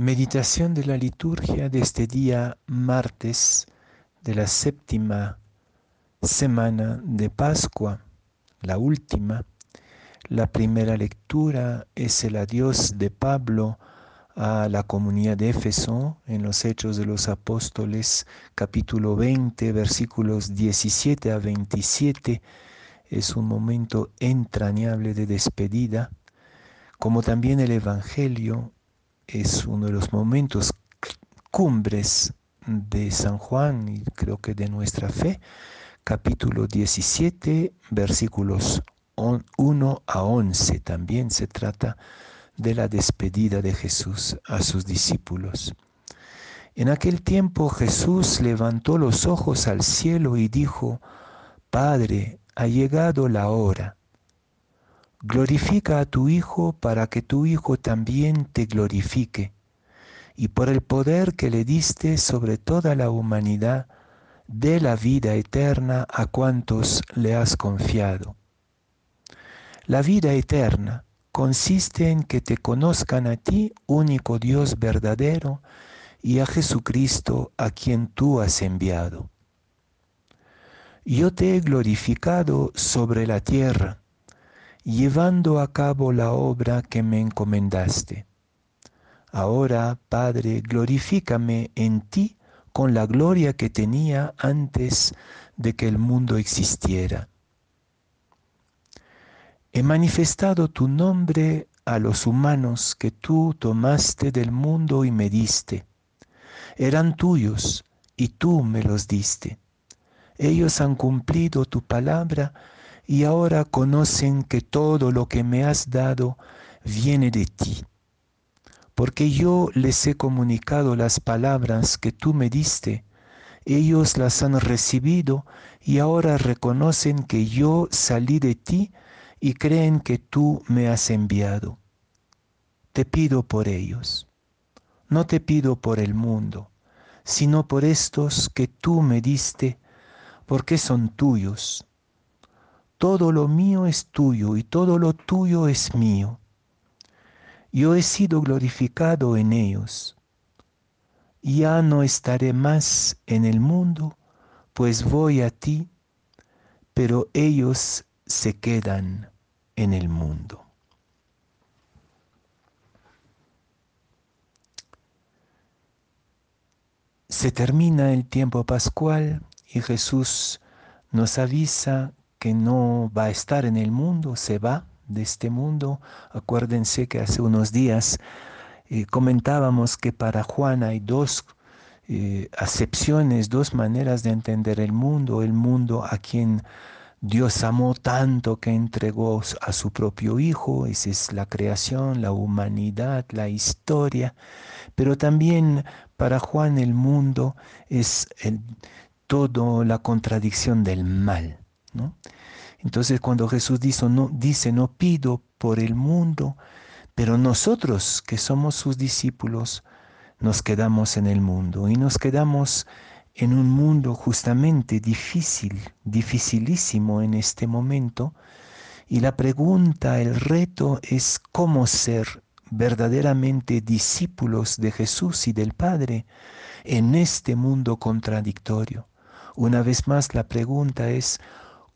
Meditación de la liturgia de este día martes de la séptima semana de Pascua, la última. La primera lectura es el adiós de Pablo a la comunidad de Éfeso en los Hechos de los Apóstoles, capítulo 20, versículos 17 a 27. Es un momento entrañable de despedida, como también el Evangelio es uno de los momentos cumbres de San Juan y creo que de nuestra fe, capítulo 17, versículos 1 a 11. También se trata de la despedida de Jesús a sus discípulos. En aquel tiempo Jesús levantó los ojos al cielo y dijo, Padre, ha llegado la hora Glorifica a tu Hijo para que tu Hijo también te glorifique, y por el poder que le diste sobre toda la humanidad, dé la vida eterna a cuantos le has confiado. La vida eterna consiste en que te conozcan a ti, único Dios verdadero, y a Jesucristo a quien tú has enviado. Yo te he glorificado sobre la tierra llevando a cabo la obra que me encomendaste. Ahora, Padre, glorifícame en ti con la gloria que tenía antes de que el mundo existiera. He manifestado tu nombre a los humanos que tú tomaste del mundo y me diste. Eran tuyos y tú me los diste. Ellos han cumplido tu palabra y ahora conocen que todo lo que me has dado viene de ti, porque yo les he comunicado las palabras que tú me diste, ellos las han recibido y ahora reconocen que yo salí de ti y creen que tú me has enviado. Te pido por ellos, no te pido por el mundo, sino por estos que tú me diste, porque son tuyos todo lo mío es tuyo y todo lo tuyo es mío. Yo he sido glorificado en ellos. Ya no estaré más en el mundo, pues voy a ti, pero ellos se quedan en el mundo. Se termina el tiempo pascual y Jesús nos avisa que no va a estar en el mundo, se va de este mundo. Acuérdense que hace unos días eh, comentábamos que para Juan hay dos eh, acepciones, dos maneras de entender el mundo. El mundo a quien Dios amó tanto que entregó a su propio Hijo, esa es la creación, la humanidad, la historia, pero también para Juan el mundo es el, todo la contradicción del mal. Entonces cuando Jesús dice no, dice, no pido por el mundo, pero nosotros que somos sus discípulos, nos quedamos en el mundo y nos quedamos en un mundo justamente difícil, dificilísimo en este momento. Y la pregunta, el reto es cómo ser verdaderamente discípulos de Jesús y del Padre en este mundo contradictorio. Una vez más la pregunta es,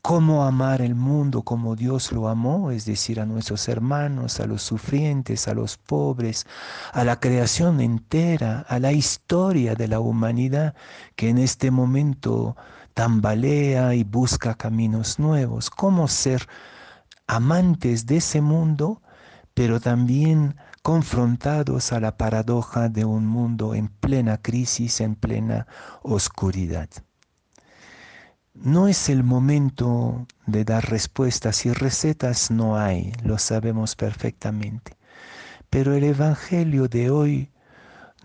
cómo amar el mundo como Dios lo amó, es decir, a nuestros hermanos, a los sufrientes, a los pobres, a la creación entera, a la historia de la humanidad que en este momento tambalea y busca caminos nuevos. Cómo ser amantes de ese mundo, pero también confrontados a la paradoja de un mundo en plena crisis, en plena oscuridad. No es el momento de dar respuestas y recetas no hay, lo sabemos perfectamente. Pero el Evangelio de hoy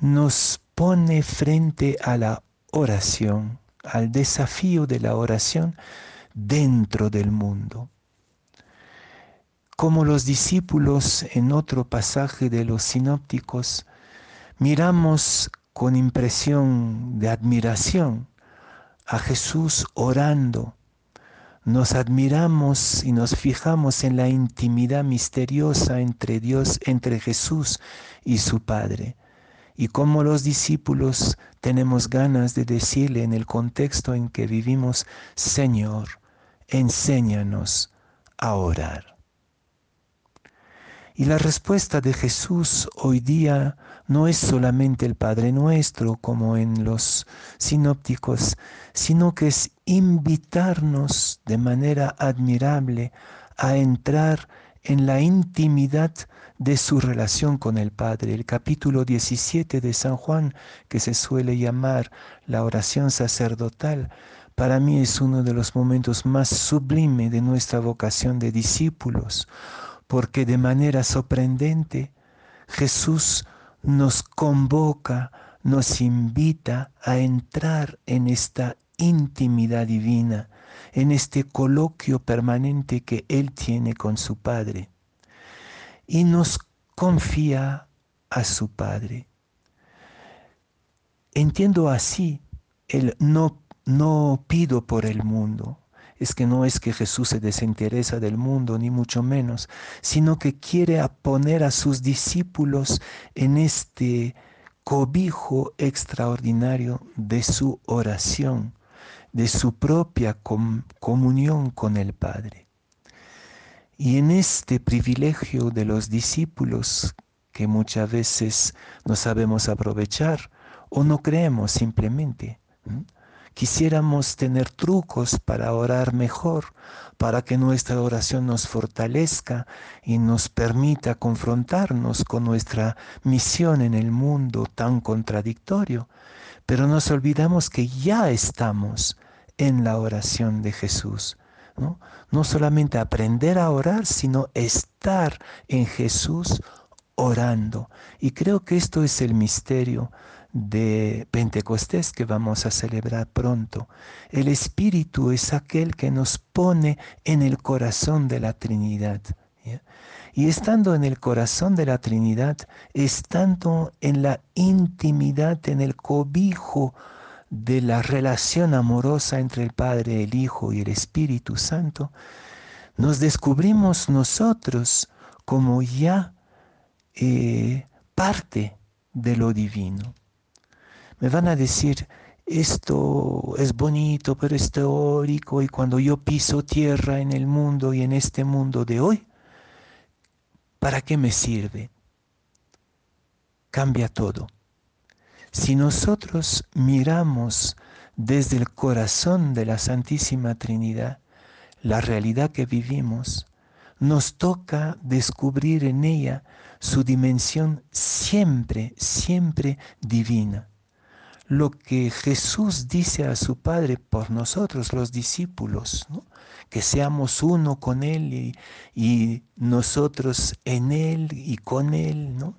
nos pone frente a la oración, al desafío de la oración dentro del mundo. Como los discípulos en otro pasaje de los sinópticos, miramos con impresión de admiración a Jesús orando, nos admiramos y nos fijamos en la intimidad misteriosa entre Dios, entre Jesús y su Padre. Y como los discípulos tenemos ganas de decirle en el contexto en que vivimos, Señor, enséñanos a orar. Y la respuesta de Jesús hoy día no es solamente el Padre Nuestro como en los sinópticos, sino que es invitarnos de manera admirable a entrar en la intimidad de su relación con el Padre. El capítulo 17 de San Juan, que se suele llamar la oración sacerdotal, para mí es uno de los momentos más sublimes de nuestra vocación de discípulos, porque de manera sorprendente Jesús nos convoca, nos invita a entrar en esta intimidad divina, en este coloquio permanente que Él tiene con su Padre. Y nos confía a su Padre. Entiendo así el no, no pido por el mundo. Es que no es que Jesús se desinteresa del mundo, ni mucho menos, sino que quiere poner a sus discípulos en este cobijo extraordinario de su oración, de su propia comunión con el Padre. Y en este privilegio de los discípulos que muchas veces no sabemos aprovechar o no creemos simplemente, quisiéramos tener trucos para orar mejor, para que nuestra oración nos fortalezca y nos permita confrontarnos con nuestra misión en el mundo tan contradictorio. Pero nos olvidamos que ya estamos en la oración de Jesús. ¿no? no solamente aprender a orar, sino estar en Jesús orando. Y creo que esto es el misterio de Pentecostés que vamos a celebrar pronto. El Espíritu es aquel que nos pone en el corazón de la Trinidad. Y estando en el corazón de la Trinidad, estando en la intimidad, en el cobijo de la relación amorosa entre el Padre, el Hijo y el Espíritu Santo, nos descubrimos nosotros como ya eh, parte de lo divino. Me van a decir, esto es bonito, pero es teórico, y cuando yo piso tierra en el mundo y en este mundo de hoy, ¿Para qué me sirve? Cambia todo. Si nosotros miramos desde el corazón de la Santísima Trinidad la realidad que vivimos, nos toca descubrir en ella su dimensión siempre, siempre divina lo que Jesús dice a su Padre por nosotros, los discípulos, que seamos uno con Él y, nosotros en Él y con Él. ¿no?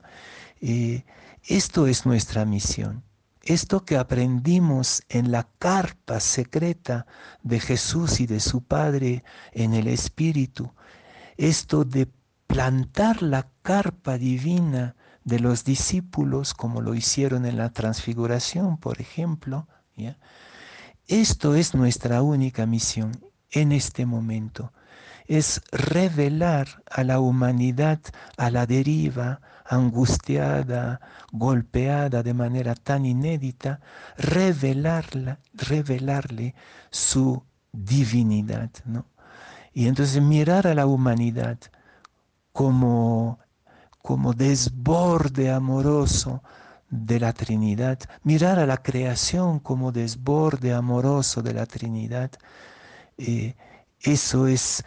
Eh, esto es nuestra misión. Esto que aprendimos en la carpa secreta de Jesús y de su Padre en el Espíritu, esto de plantar la carpa divina de los discípulos, como lo hicieron en la transfiguración, por ejemplo. Esto es nuestra única misión en este momento, es revelar a la humanidad a la deriva, angustiada, golpeada de manera tan inédita, revelarla, revelarle su divinidad. ¿no? Y entonces mirar a la humanidad como como desborde amoroso de la Trinidad, mirar a la creación como desborde amoroso de la Trinidad, eh, eso es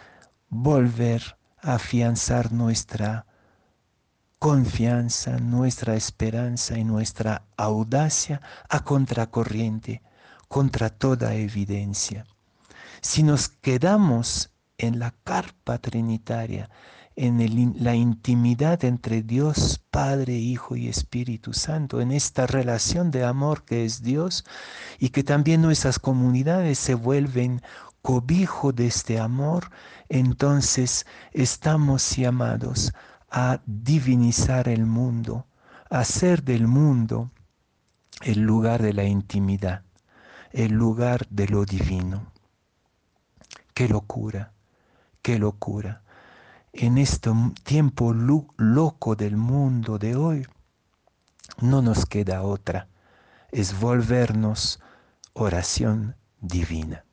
volver a afianzar nuestra confianza, nuestra esperanza y nuestra audacia a contracorriente, contra toda evidencia. Si nos quedamos en la carpa trinitaria, en la intimidad entre Dios, Padre, Hijo y Espíritu Santo, en esta relación de amor que es Dios y que también nuestras comunidades se vuelven cobijo de este amor, entonces estamos llamados a divinizar el mundo, a hacer del mundo el lugar de la intimidad, el lugar de lo divino. Qué locura, qué locura en este tiempo loco del mundo de hoy, no nos queda otra, es volvernos oración divina.